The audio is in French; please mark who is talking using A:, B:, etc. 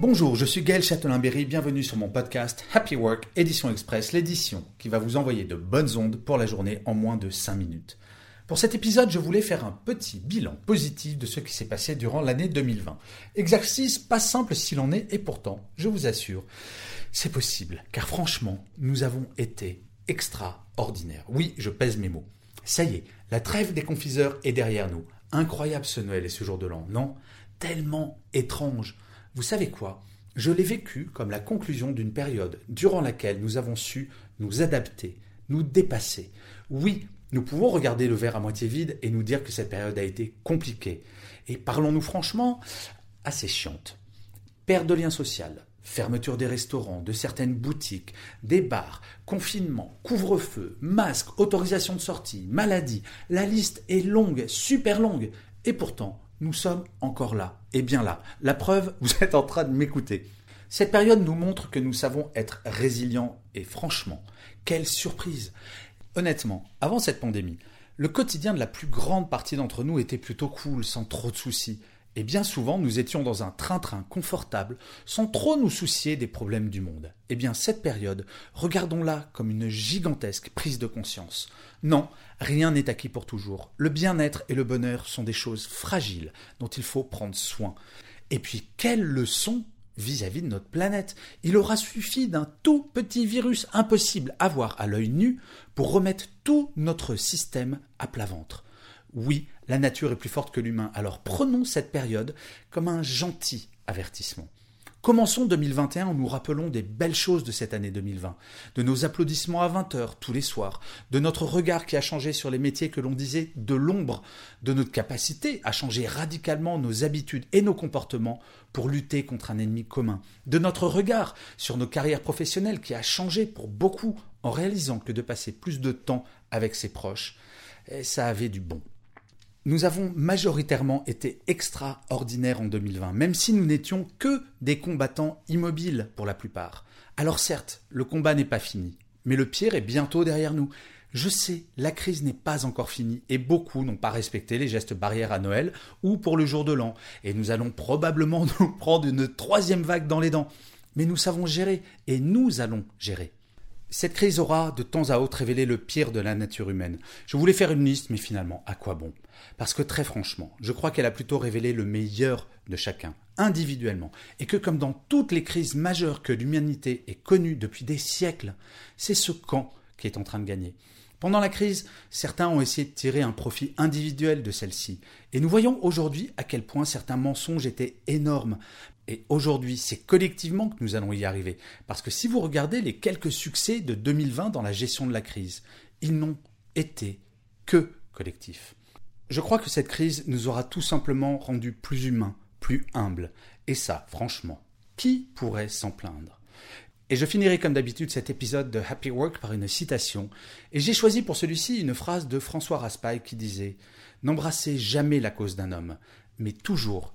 A: Bonjour, je suis Gaël Châtelain-Berry, bienvenue sur mon podcast Happy Work, édition express, l'édition qui va vous envoyer de bonnes ondes pour la journée en moins de 5 minutes. Pour cet épisode, je voulais faire un petit bilan positif de ce qui s'est passé durant l'année 2020. Exercice pas simple s'il en est, et pourtant, je vous assure, c'est possible, car franchement, nous avons été extraordinaires. Oui, je pèse mes mots. Ça y est, la trêve des confiseurs est derrière nous. Incroyable ce Noël et ce jour de l'an, non Tellement étrange. Vous savez quoi? Je l'ai vécu comme la conclusion d'une période durant laquelle nous avons su nous adapter, nous dépasser. Oui, nous pouvons regarder le verre à moitié vide et nous dire que cette période a été compliquée. Et parlons-nous franchement, assez chiante. Perte de lien social, fermeture des restaurants, de certaines boutiques, des bars, confinement, couvre-feu, masque, autorisation de sortie, maladie. La liste est longue, super longue. Et pourtant, nous sommes encore là, et bien là. La preuve, vous êtes en train de m'écouter. Cette période nous montre que nous savons être résilients et franchement, quelle surprise. Honnêtement, avant cette pandémie, le quotidien de la plus grande partie d'entre nous était plutôt cool, sans trop de soucis. Et bien souvent, nous étions dans un train-train confortable, sans trop nous soucier des problèmes du monde. Eh bien, cette période, regardons-la comme une gigantesque prise de conscience. Non, rien n'est acquis pour toujours. Le bien-être et le bonheur sont des choses fragiles dont il faut prendre soin. Et puis, quelle leçon vis-à-vis de notre planète? Il aura suffi d'un tout petit virus impossible à voir à l'œil nu pour remettre tout notre système à plat ventre. Oui, la nature est plus forte que l'humain, alors prenons cette période comme un gentil avertissement. Commençons 2021 en nous rappelons des belles choses de cette année 2020, de nos applaudissements à 20 heures tous les soirs, de notre regard qui a changé sur les métiers que l'on disait de l'ombre, de notre capacité à changer radicalement nos habitudes et nos comportements pour lutter contre un ennemi commun, de notre regard sur nos carrières professionnelles qui a changé pour beaucoup en réalisant que de passer plus de temps avec ses proches, eh, ça avait du bon. Nous avons majoritairement été extraordinaires en 2020, même si nous n'étions que des combattants immobiles pour la plupart. Alors certes, le combat n'est pas fini, mais le pire est bientôt derrière nous. Je sais, la crise n'est pas encore finie et beaucoup n'ont pas respecté les gestes barrières à Noël ou pour le jour de l'an, et nous allons probablement nous prendre une troisième vague dans les dents. Mais nous savons gérer et nous allons gérer. Cette crise aura de temps à autre révélé le pire de la nature humaine. Je voulais faire une liste, mais finalement, à quoi bon? Parce que très franchement, je crois qu'elle a plutôt révélé le meilleur de chacun, individuellement, et que comme dans toutes les crises majeures que l'humanité ait connues depuis des siècles, c'est ce camp qui est en train de gagner. Pendant la crise, certains ont essayé de tirer un profit individuel de celle-ci. Et nous voyons aujourd'hui à quel point certains mensonges étaient énormes. Et aujourd'hui, c'est collectivement que nous allons y arriver. Parce que si vous regardez les quelques succès de 2020 dans la gestion de la crise, ils n'ont été que collectifs. Je crois que cette crise nous aura tout simplement rendus plus humains, plus humbles. Et ça, franchement, qui pourrait s'en plaindre? Et je finirai comme d'habitude cet épisode de Happy Work par une citation, et j'ai choisi pour celui-ci une phrase de François Raspail qui disait N'embrassez jamais la cause d'un homme, mais toujours